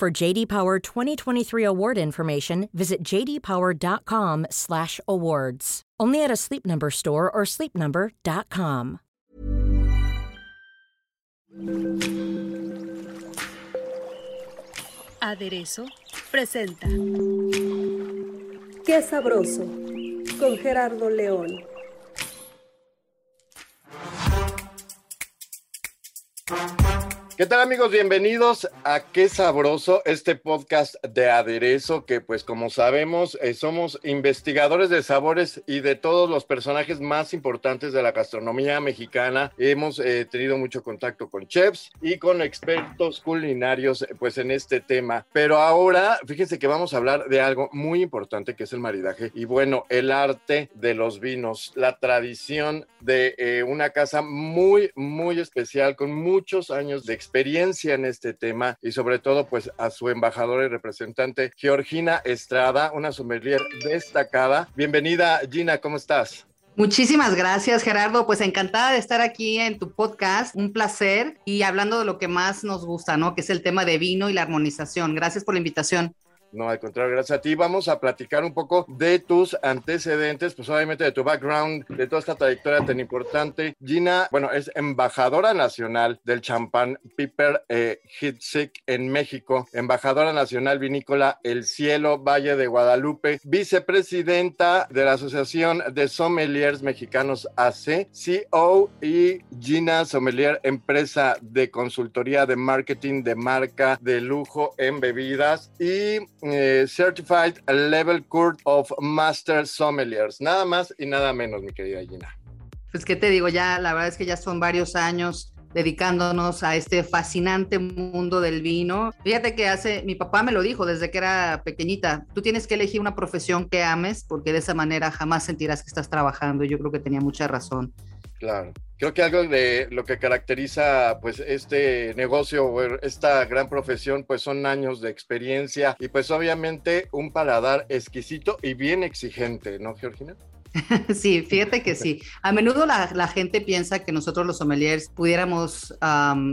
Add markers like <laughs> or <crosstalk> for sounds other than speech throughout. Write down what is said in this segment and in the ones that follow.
For JD Power 2023 award information, visit jdpower.com/awards. Only at a Sleep Number store or sleepnumber.com. Aderezo presenta Qué sabroso con Gerardo León. ¿Qué tal amigos? Bienvenidos a Qué Sabroso, este podcast de aderezo que pues como sabemos eh, somos investigadores de sabores y de todos los personajes más importantes de la gastronomía mexicana. Hemos eh, tenido mucho contacto con chefs y con expertos culinarios pues en este tema. Pero ahora fíjense que vamos a hablar de algo muy importante que es el maridaje y bueno, el arte de los vinos, la tradición de eh, una casa muy, muy especial con muchos años de experiencia experiencia en este tema y sobre todo pues a su embajadora y representante Georgina Estrada, una sommelier destacada. Bienvenida Gina, ¿cómo estás? Muchísimas gracias, Gerardo. Pues encantada de estar aquí en tu podcast. Un placer. Y hablando de lo que más nos gusta, ¿no? Que es el tema de vino y la armonización. Gracias por la invitación. No, al contrario, gracias a ti. Vamos a platicar un poco de tus antecedentes, pues obviamente de tu background, de toda esta trayectoria tan importante. Gina, bueno, es embajadora nacional del champán Piper eh, en México, embajadora nacional vinícola El Cielo, Valle de Guadalupe, vicepresidenta de la Asociación de Sommeliers Mexicanos AC, CEO y Gina Sommelier, empresa de consultoría de marketing de marca de lujo en bebidas y eh, Certified Level Court of Master Sommeliers. Nada más y nada menos, mi querida Gina. Pues, ¿qué te digo? Ya, la verdad es que ya son varios años dedicándonos a este fascinante mundo del vino. Fíjate que hace, mi papá me lo dijo desde que era pequeñita, tú tienes que elegir una profesión que ames porque de esa manera jamás sentirás que estás trabajando. Yo creo que tenía mucha razón. Claro. Creo que algo de lo que caracteriza pues este negocio o esta gran profesión pues son años de experiencia y pues obviamente un paladar exquisito y bien exigente, ¿no, Georgina? <laughs> Sí, fíjate que sí. A menudo la, gente piensa que nosotros los sommeliers pudiéramos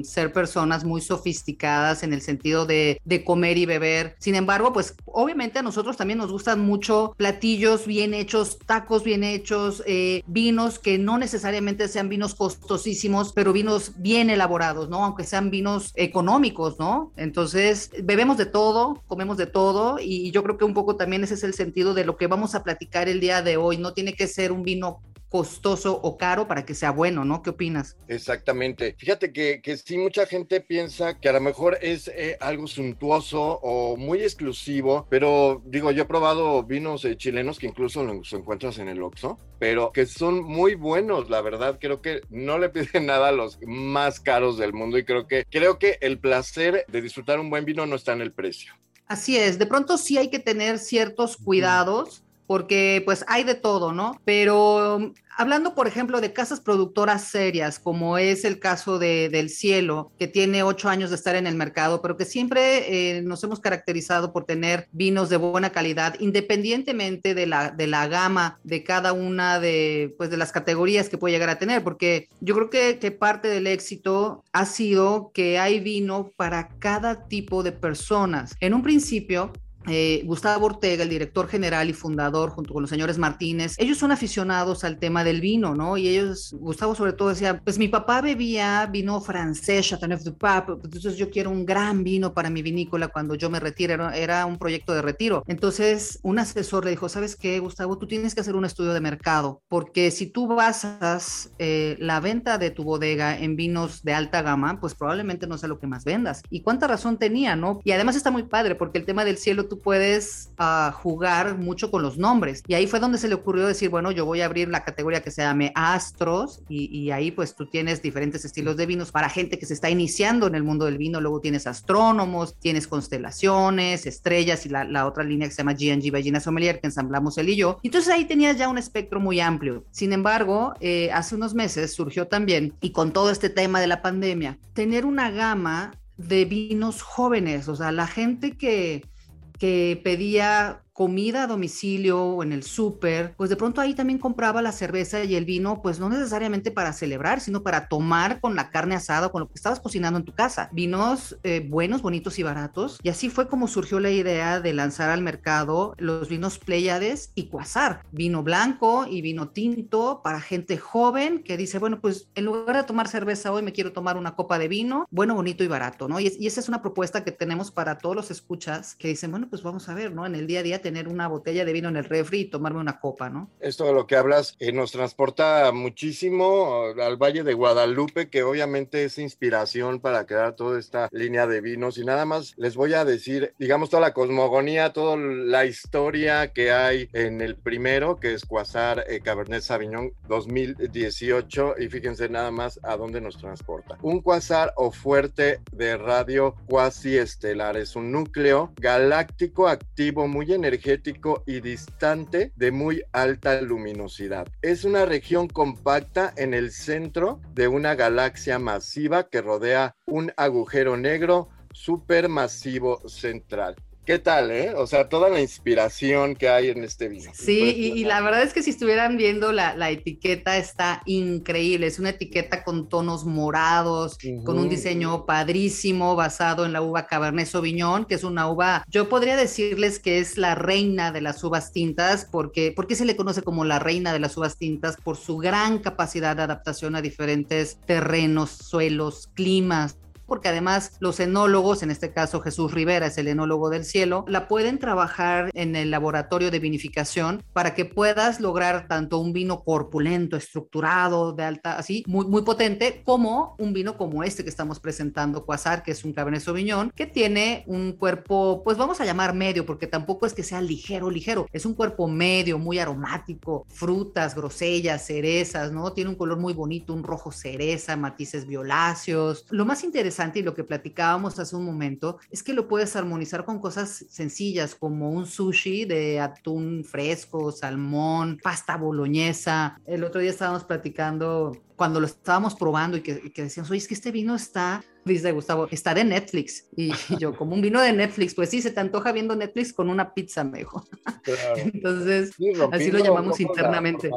ser personas muy sofisticadas en el sentido de, comer y beber. Sin embargo, pues obviamente a nosotros también nos gustan mucho platillos bien hechos, tacos bien hechos, eh, vinos que no necesariamente sean vinos costosísimos, pero vinos bien elaborados, ¿no? Aunque sean vinos económicos, ¿no? Entonces, bebemos de todo, comemos de todo y yo creo que un poco también ese es el sentido de lo que vamos a platicar el día de hoy. No tiene que ser un vino costoso o caro para que sea bueno, ¿no? ¿Qué opinas? Exactamente. Fíjate que, que sí, mucha gente piensa que a lo mejor es eh, algo suntuoso o muy exclusivo, pero digo, yo he probado vinos eh, chilenos que incluso los encuentras en el Oxxo, pero que son muy buenos, la verdad. Creo que no le piden <laughs> nada a los más caros del mundo y creo que, creo que el placer de disfrutar un buen vino no está en el precio. Así es, de pronto sí hay que tener ciertos cuidados porque pues hay de todo, ¿no? Pero hablando, por ejemplo, de casas productoras serias, como es el caso de Del Cielo, que tiene ocho años de estar en el mercado, pero que siempre eh, nos hemos caracterizado por tener vinos de buena calidad, independientemente de la, de la gama de cada una de, pues, de las categorías que puede llegar a tener, porque yo creo que, que parte del éxito ha sido que hay vino para cada tipo de personas. En un principio, eh, Gustavo Ortega, el director general y fundador, junto con los señores Martínez, ellos son aficionados al tema del vino, ¿no? Y ellos, Gustavo sobre todo decía, pues mi papá bebía vino francés, Chateauneuf du Pape, entonces yo quiero un gran vino para mi vinícola cuando yo me retire, era, un proyecto de retiro. Entonces un asesor le dijo, ¿sabes qué, Gustavo? Tú tienes que hacer un estudio de mercado, porque si tú basas eh, la venta de tu bodega en vinos de alta gama, pues probablemente no sea lo que más vendas. Y cuánta razón tenía, ¿no? Y además está muy padre, porque el tema del cielo, tú puedes uh, jugar mucho con los nombres. Y ahí fue donde se le ocurrió decir, bueno, yo voy a abrir la categoría que se llame Astros y, ahí pues tú tienes diferentes estilos de vinos para gente que se está iniciando en el mundo del vino. Luego tienes astrónomos, tienes constelaciones, estrellas y la, la otra línea que se llama G&G Ballina Sommelier que ensamblamos él y yo. Entonces ahí tenías ya un espectro muy amplio. Sin embargo, eh, hace unos meses surgió también, y con todo este tema de la pandemia, tener una gama de vinos jóvenes, o sea, la gente que, que pedía comida a domicilio o en el súper, pues de pronto ahí también compraba la cerveza y el vino, pues no necesariamente para celebrar, sino para tomar con la carne asada o con lo que estabas cocinando en tu casa. Vinos eh, buenos, bonitos y baratos. Y así fue como surgió la idea de lanzar al mercado los vinos Pleiades y Quasar. Vino blanco y vino tinto para gente joven que dice, bueno, pues en lugar de tomar cerveza hoy me quiero tomar una copa de vino, bueno, bonito y barato, ¿no? Y, y esa es una propuesta que tenemos para todos los escuchas que dicen, bueno, pues vamos a ver, ¿no? En el día a día tener una botella de vino en el refri y tomarme una copa, ¿no? Esto de lo que hablas eh, nos transporta muchísimo al Valle de Guadalupe, que obviamente es inspiración para crear toda esta línea de vinos. Y nada más les voy a decir, digamos, toda la cosmogonía, toda la historia que hay en el primero, que es Quasar eh, Cabernet Sauvignon 2018. Y fíjense nada más a dónde nos transporta. Un quasar o fuerte de radio cuasi estelar. Es un núcleo galáctico activo muy energético energético y distante de muy alta luminosidad. Es una región compacta en el centro de una galaxia masiva que rodea un agujero negro supermasivo central. ¿Qué tal, eh? O sea, toda la inspiración que hay en este vino. Sí, y, la verdad es que si estuvieran viendo la, etiqueta está increíble. Es una etiqueta con tonos morados, con un diseño padrísimo basado en la uva Cabernet Sauvignon, que es una uva, yo podría decirles que es la reina de las uvas tintas, porque, porque se le conoce como la reina de las uvas tintas por su gran capacidad de adaptación a diferentes terrenos, suelos, climas porque además los enólogos, en este caso Jesús Rivera es el enólogo del cielo, la pueden trabajar en el laboratorio de vinificación para que puedas lograr tanto un vino corpulento, estructurado, de alta, así, muy, muy potente, como un vino como este que estamos presentando, Quasar, que es un Cabernet Sauvignon, que tiene un cuerpo, pues vamos a llamar medio, porque tampoco es que sea ligero, ligero, es un cuerpo medio, muy aromático, frutas, grosellas, cerezas, ¿no? Tiene un color muy bonito, un rojo cereza, matices violáceos. Lo más interesante y lo que platicábamos hace un momento es que lo puedes armonizar con cosas sencillas como un sushi de atún fresco, salmón, pasta boloñesa. El otro día estábamos platicando cuando lo estábamos probando y que, que decíamos, oye, es que este vino está, dice Gustavo, está de Netflix. Y, yo, como un vino de Netflix, pues sí, se te antoja viendo Netflix con una pizza, mejor. Entonces, así lo llamamos internamente.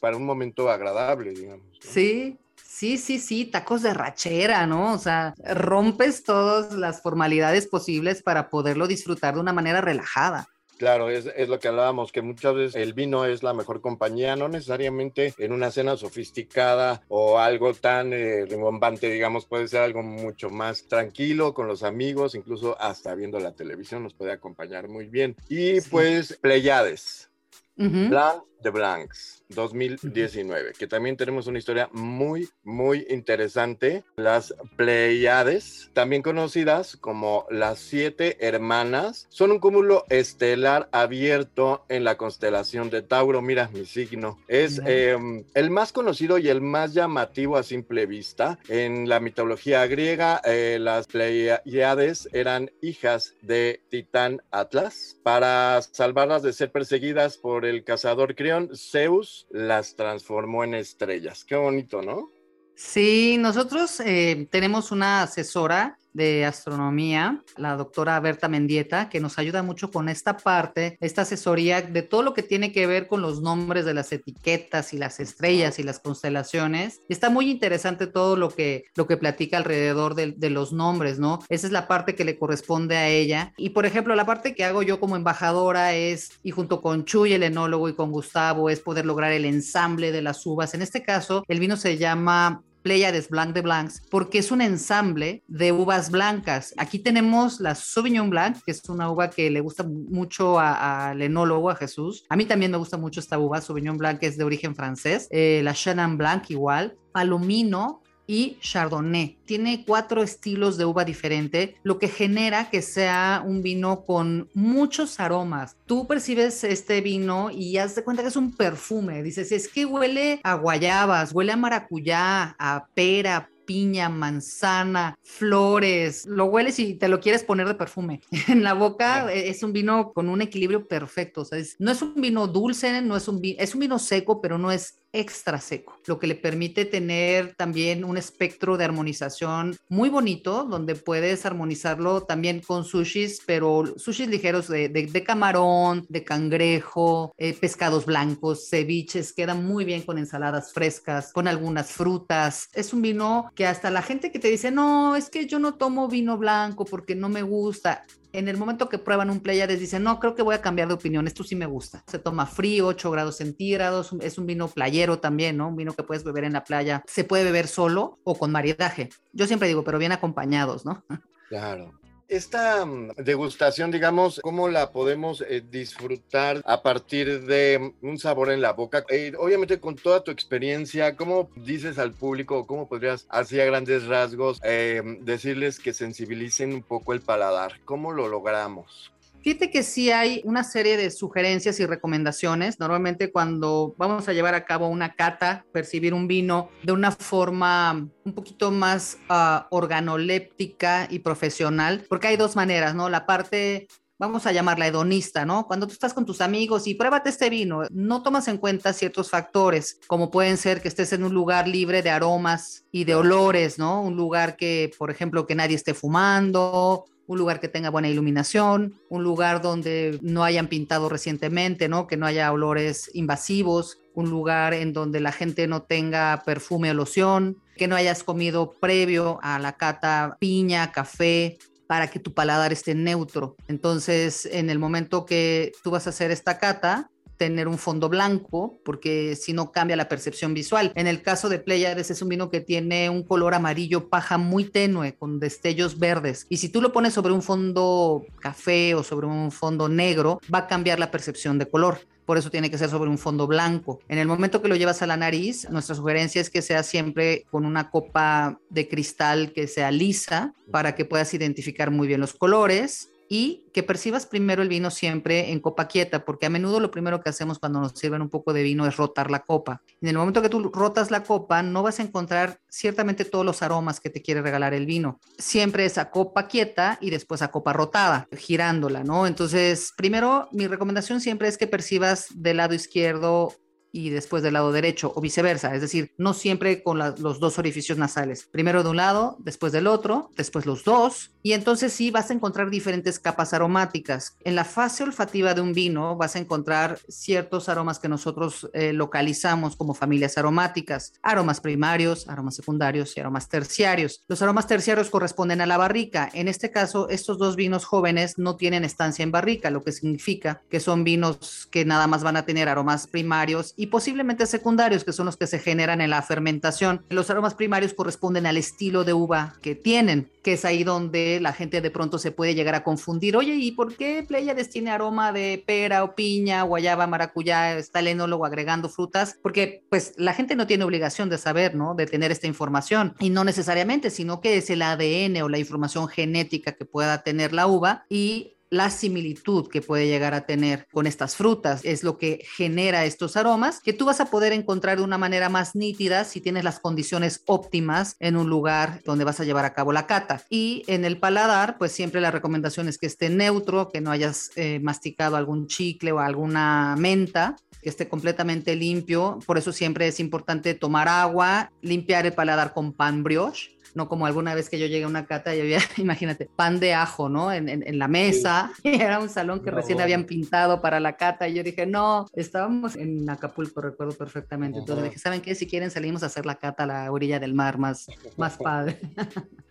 Para un momento agradable, digamos. Sí, Sí, sí, sí, tacos de rachera, ¿no? O sea, rompes todas las formalidades posibles para poderlo disfrutar de una manera relajada. Claro, es, lo que hablábamos, que muchas veces el vino es la mejor compañía, no necesariamente en una cena sofisticada o algo tan eh, rimbombante, digamos, puede ser algo mucho más tranquilo con los amigos, incluso hasta viendo la televisión nos puede acompañar muy bien. Y pues, Pleiades, Blanc de Blancs. 2019, que también tenemos una historia muy, muy interesante. Las Pleiades, también conocidas como las siete hermanas, son un cúmulo estelar abierto en la constelación de Tauro. Mira mi signo. Es em, el más conocido y el más llamativo a simple vista. En la mitología griega, eh, las Pleiades eran hijas de Titán Atlas. Para salvarlas de ser perseguidas por el cazador Crión, Zeus las transformó en estrellas. Qué bonito, ¿no? Sí, nosotros eh, tenemos una asesora de astronomía, la doctora Berta Mendieta, que nos ayuda mucho con esta parte, esta asesoría de todo lo que tiene que ver con los nombres de las etiquetas y las estrellas y las constelaciones. Está muy interesante todo lo que, lo que platica alrededor de, de los nombres, ¿no? Esa es la parte que le corresponde a ella. Y por ejemplo, la parte que hago yo como embajadora es, y junto con Chuy, el enólogo, y con Gustavo, es poder lograr el ensamble de las uvas. En este caso, el vino se llama Pleiades Blanc de Blancs, porque es un ensamble de uvas blancas. Aquí tenemos la Sauvignon Blanc, que es una uva que le gusta mucho al enólogo, a Jesús. A mí también me gusta mucho esta uva, Sauvignon Blanc, que es de origen francés. Eh, la Chenin Blanc igual. Palomino, y Chardonnay. Tiene cuatro estilos de uva diferente, lo que genera que sea un vino con muchos aromas. Tú percibes este vino y haz de cuenta que es un perfume. Dices, es que huele a guayabas, huele a maracuyá, a pera, piña, manzana, flores, lo hueles y te lo quieres poner de perfume. <laughs> En la boca es un vino con un equilibrio perfecto, o sea, no es un vino dulce, no es un vino, es un vino seco, pero no es extra seco, lo que le permite tener también un espectro de armonización muy bonito, donde puedes armonizarlo también con sushis, pero sushis ligeros de, camarón, de cangrejo, eh, pescados blancos, ceviches, queda muy bien con ensaladas frescas, con algunas frutas. Es un vino que hasta la gente que te dice, no, es que yo no tomo vino blanco porque no me gusta en el momento que prueban un Pleiades dicen, no, creo que voy a cambiar de opinión, esto sí me gusta. Se toma frío, 8 grados centígrados, es un vino playero también, ¿no? Un vino que puedes beber en la playa. Se puede beber solo o con maridaje. Yo siempre digo, pero bien acompañados, ¿no? Claro. Esta mm, degustación, digamos, ¿cómo la podemos eh, disfrutar a partir de un sabor en la boca? Eh, obviamente con toda tu experiencia, ¿cómo dices al público, cómo podrías, así a grandes rasgos, eh, decirles que sensibilicen un poco el paladar? ¿Cómo lo logramos? Fíjate que sí hay una serie de sugerencias y recomendaciones. Normalmente cuando vamos a llevar a cabo una cata, percibir un vino de una forma un poquito más uh, organoléptica y profesional, porque hay dos maneras, ¿no? La parte vamos a llamarla hedonista, ¿no? Cuando tú estás con tus amigos y pruébate este vino, no tomas en cuenta ciertos factores, como pueden ser que estés en un lugar libre de aromas y de olores, ¿no? Un lugar que, por ejemplo, que nadie esté fumando, un lugar que tenga buena iluminación, un lugar donde no hayan pintado recientemente, ¿no? Que no haya olores invasivos, un lugar en donde la gente no tenga perfume o loción, que no hayas comido previo a la cata piña, café, para que tu paladar esté neutro. Entonces, en el momento que tú vas a hacer esta cata, tener un fondo blanco, porque si no cambia la percepción visual. En el caso de Pleiades es un vino que tiene un color amarillo paja muy tenue, con destellos verdes. Y si tú lo pones sobre un fondo café o sobre un fondo negro, va a cambiar la percepción de color por eso tiene que ser sobre un fondo blanco. En el momento que lo llevas a la nariz, nuestra sugerencia es que sea siempre con una copa de cristal que sea lisa para que puedas identificar muy bien los colores y que percibas primero el vino siempre en copa quieta, porque a menudo lo primero que hacemos cuando nos sirven un poco de vino es rotar la copa. En el momento que tú rotas la copa, no vas a encontrar ciertamente todos los aromas que te quiere regalar el vino. Siempre es a copa quieta y después a copa rotada, girándola, ¿no? Entonces, primero, mi recomendación siempre es que percibas del lado izquierdo y después del lado derecho o viceversa, es decir, no siempre con los dos orificios nasales, primero de un lado, después del otro, después los dos, y entonces sí vas a encontrar diferentes capas aromáticas. En la fase olfativa de un vino vas a encontrar ciertos aromas que nosotros eh, localizamos como familias aromáticas, aromas primarios, aromas secundarios y aromas terciarios. Los aromas terciarios corresponden a la barrica. En este caso, estos dos vinos jóvenes no tienen estancia en barrica, lo que significa que son vinos que nada más van a tener aromas primarios posiblemente secundarios, que son los que se generan en la fermentación. Los aromas primarios corresponden al estilo de uva que tienen, que es ahí donde la gente de pronto se puede llegar a confundir. Oye, ¿y por qué Pleiades tiene aroma de pera o piña, guayaba, maracuyá? Está el agregando frutas, porque pues la gente no tiene obligación de saber, ¿no? De tener esta información. Y no necesariamente, sino que es el ADN o la información genética que pueda tener la uva y la similitud que puede llegar a tener con estas frutas. Es lo que genera estos aromas que tú vas a poder encontrar de una manera más nítida si tienes las condiciones óptimas en un lugar donde vas a llevar a cabo la cata. Y en el paladar, pues siempre la recomendación es que esté neutro, que no hayas eh, masticado algún chicle o alguna menta que esté completamente limpio. Por eso siempre es importante tomar agua, limpiar el paladar con pan brioche no como alguna vez que yo llegué a una cata y había, <laughs> imagínate, pan de ajo, ¿no? En, en, la mesa, <laughs> y era un salón que recién habían pintado para la cata, y yo dije, no, estábamos en Acapulco, recuerdo perfectamente, entonces dije, ¿saben qué? Si quieren salimos a hacer la cata a la orilla del mar, más, más <laughs> padre.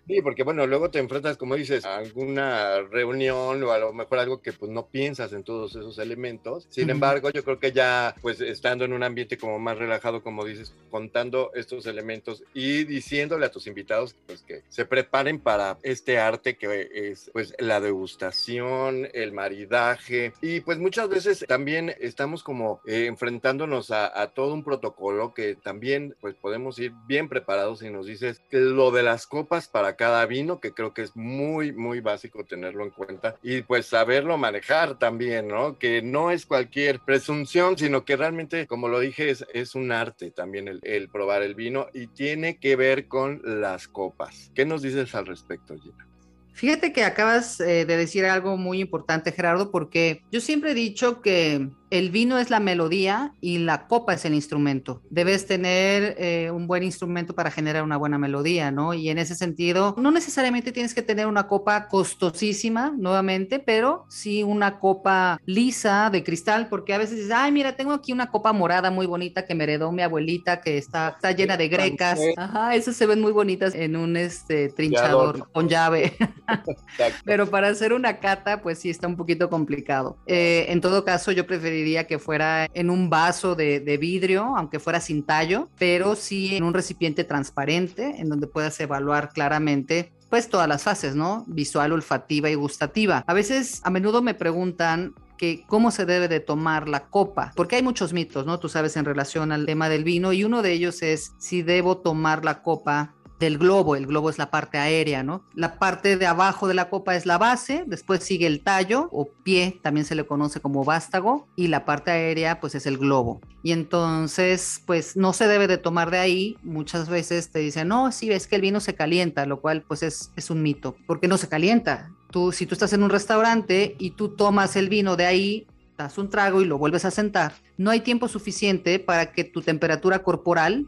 Sí, porque bueno, luego te enfrentas, como dices, a alguna reunión o a lo mejor algo que pues no piensas en todos esos elementos. Sin embargo, yo creo que ya pues estando en un ambiente como más relajado, como dices, contando estos elementos y diciéndole a tus invitados pues que se preparen para este arte que es pues la degustación, el maridaje y pues muchas veces también estamos como eh, enfrentándonos a, a todo un protocolo que también pues podemos ir bien preparados y nos dices lo de las copas para cada vino, que creo que es muy, muy básico tenerlo en cuenta y pues saberlo manejar también, ¿no? Que no es cualquier presunción, sino que realmente, como lo dije, es, es un arte también el, probar el vino y tiene que ver con las copas. ¿Qué nos dices al respecto, Gina? Fíjate que acabas eh, de decir algo muy importante, Gerardo, porque yo siempre he dicho que el vino es la melodía y la copa es el instrumento. Debes tener eh, un buen instrumento para generar una buena melodía, ¿no? Y en ese sentido, no necesariamente tienes que tener una copa costosísima, nuevamente, pero sí una copa lisa de cristal, porque a veces dices, ay, mira, tengo aquí una copa morada muy bonita que me heredó mi abuelita, que está, está llena de grecas. Ajá, esas se ven muy bonitas en un este, trinchador con llave. <laughs> <laughs> pero para hacer una cata, pues sí está un poquito complicado. Eh, en todo caso, yo preferiría que fuera en un vaso de, de, vidrio, aunque fuera sin tallo, pero sí en un recipiente transparente en donde puedas evaluar claramente pues todas las fases, ¿no? Visual, olfativa y gustativa. A veces, a menudo me preguntan que cómo se debe de tomar la copa, porque hay muchos mitos, ¿no? Tú sabes en relación al tema del vino y uno de ellos es si debo tomar la copa del globo. El globo es la parte aérea, ¿no? La parte de abajo de la copa es la base, después sigue el tallo o pie, también se le conoce como vástago, y la parte aérea pues es el globo. Y entonces pues no se debe de tomar de ahí. Muchas veces te dicen, no, sí, es que el vino se calienta, lo cual pues es, es un mito, porque no se calienta. Tú, si tú estás en un restaurante y tú tomas el vino de ahí, das un trago y lo vuelves a sentar, no hay tiempo suficiente para que tu temperatura corporal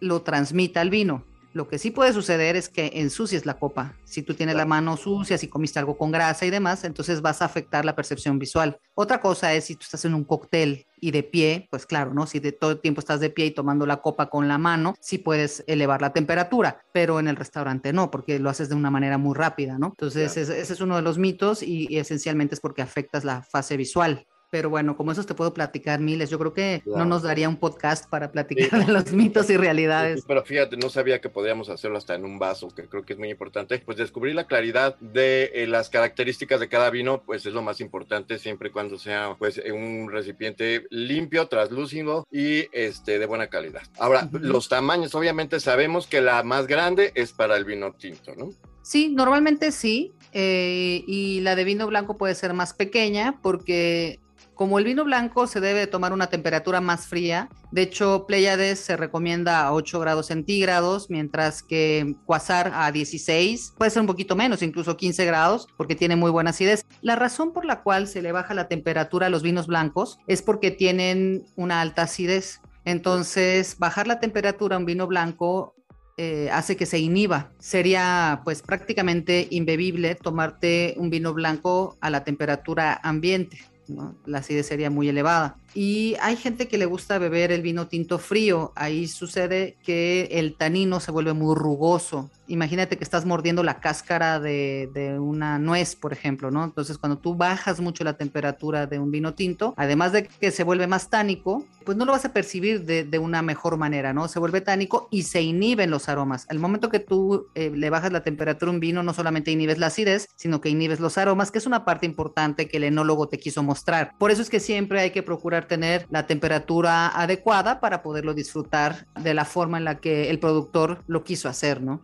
lo transmita al vino. Lo que sí puede suceder es que ensucies la copa. Si tú tienes la mano sucia, si comiste algo con grasa y demás, entonces vas a afectar la percepción visual. Otra cosa es si tú estás en un cóctel y de pie, pues claro, ¿no? Si de todo el tiempo estás de pie y tomando la copa con la mano, sí puedes elevar la temperatura, pero en el restaurante no, porque lo haces de una manera muy rápida, ¿no? Entonces, claro. ese, ese, es uno de los mitos y, y esencialmente es porque afectas la fase visual pero bueno, como esos te puedo platicar miles. Yo creo que claro. no nos daría un podcast para platicar sí. de los mitos y realidades. Sí, pero fíjate, no sabía que podíamos hacerlo hasta en un vaso, que creo que es muy importante. Pues descubrir la claridad de eh, las características de cada vino, pues es lo más importante siempre y cuando sea pues un recipiente limpio, translúcido y este de buena calidad. Ahora, uh -huh. los tamaños, obviamente sabemos que la más grande es para el vino tinto, ¿no? Sí, normalmente sí. Eh, y la de vino blanco puede ser más pequeña porque como el vino blanco se debe tomar una temperatura más fría, de hecho Pleiades se recomienda a 8 grados centígrados, mientras que Quasar a 16, puede ser un poquito menos, incluso 15 grados, porque tiene muy buena acidez. La razón por la cual se le baja la temperatura a los vinos blancos es porque tienen una alta acidez. Entonces, bajar la temperatura a un vino blanco eh, hace que se inhiba. Sería pues prácticamente imbebible tomarte un vino blanco a la temperatura ambiente. La acidez sería muy elevada. Y hay gente que le gusta beber el vino tinto frío. Ahí sucede que el tanino se vuelve muy rugoso. Imagínate que estás mordiendo la cáscara de, de, una nuez, por ejemplo, ¿no? Entonces, cuando tú bajas mucho la temperatura de un vino tinto, además de que se vuelve más tánico, pues no lo vas a percibir de, de una mejor manera, ¿no? Se vuelve tánico y se inhiben los aromas. Al momento que tú eh, le bajas la temperatura a un vino, no solamente inhibes la acidez, sino que inhibes los aromas, que es una parte importante que el enólogo te quiso mostrar. Por eso es que siempre hay que procurar tener la temperatura adecuada para poderlo disfrutar de la forma en la que el productor lo quiso hacer, ¿no?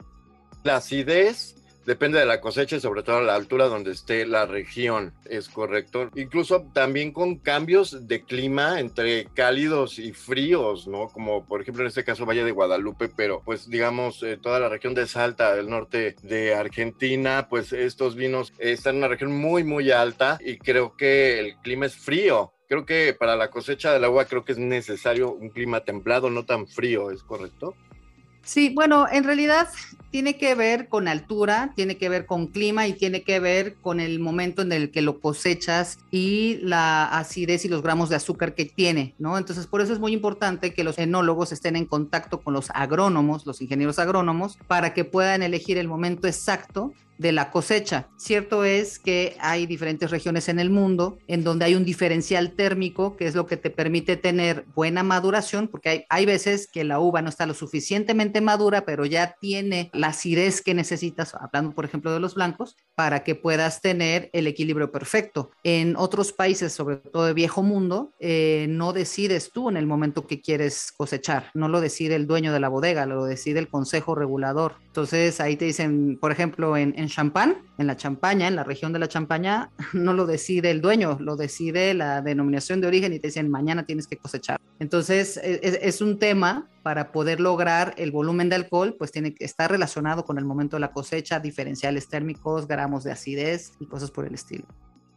La acidez depende de la cosecha y sobre todo a la altura donde esté la región, es correcto. Incluso también con cambios de clima entre cálidos y fríos, ¿no? Como por ejemplo en este caso Valle de Guadalupe, pero pues digamos eh, toda la región de Salta, el norte de Argentina, pues estos vinos están en una región muy muy alta y creo que el clima es frío. Creo que para la cosecha del agua creo que es necesario un clima templado, no tan frío, ¿es correcto? Sí, bueno, en realidad tiene que ver con altura, tiene que ver con clima y tiene que ver con el momento en el que lo cosechas y la acidez y los gramos de azúcar que tiene, ¿no? Entonces, por eso es muy importante que los enólogos estén en contacto con los agrónomos, los ingenieros agrónomos, para que puedan elegir el momento exacto de la cosecha. Cierto es que hay diferentes regiones en el mundo en donde hay un diferencial térmico, que es lo que te permite tener buena maduración, porque hay, hay veces que la uva no está lo suficientemente madura, pero ya tiene la acidez que necesitas, hablando por ejemplo de los blancos, para que puedas tener el equilibrio perfecto. En otros países, sobre todo de viejo mundo, eh, no decides tú en el momento que quieres cosechar, no lo decide el dueño de la bodega, lo decide el consejo regulador. Entonces ahí te dicen, por ejemplo, en, en champán, en la champaña, en la región de la champaña, <laughs> no lo decide el dueño, lo decide la denominación de origen y te dicen mañana tienes que cosechar. Entonces e, es, es un tema para poder lograr el volumen de alcohol, pues tiene que estar relacionado con el momento de la cosecha, diferenciales térmicos, gramos de acidez y cosas por el estilo.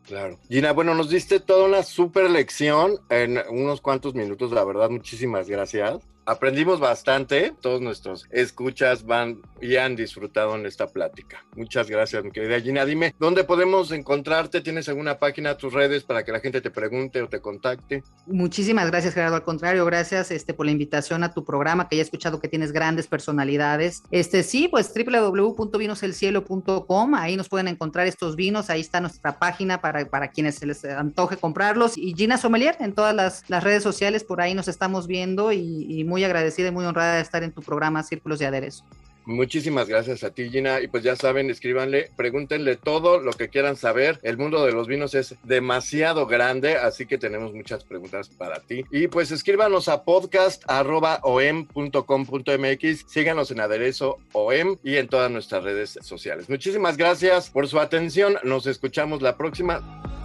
Claro. Gina, bueno, nos diste toda una super lección en unos cuantos minutos, la verdad, muchísimas gracias aprendimos bastante. Todos nuestros escuchas van y han disfrutado en esta plática. Muchas gracias, mi querida Gina. Dime, ¿dónde podemos encontrarte? ¿Tienes alguna página, tus redes para que la gente te pregunte o te contacte? Muchísimas gracias, Gerardo. Al contrario, gracias este, por la invitación a tu programa, que ya he escuchado que tienes grandes personalidades. Este sí, pues www.vinoselcielo.com. Ahí nos pueden encontrar estos vinos. Ahí está nuestra página para, para quienes se les antoje comprarlos. Y Gina Sommelier en todas las, las redes sociales, por ahí nos estamos viendo y, muy agradecida y muy honrada de estar en tu programa Círculos de Aderezo. Muchísimas gracias a ti, Gina. Y pues ya saben, escríbanle, pregúntenle todo lo que quieran saber. El mundo de los vinos es demasiado grande, así que tenemos muchas preguntas para ti. Y pues escríbanos a podcast.om.com.mx. Síganos en Aderezo OM y en todas nuestras redes sociales. Muchísimas gracias por su atención. Nos escuchamos la próxima.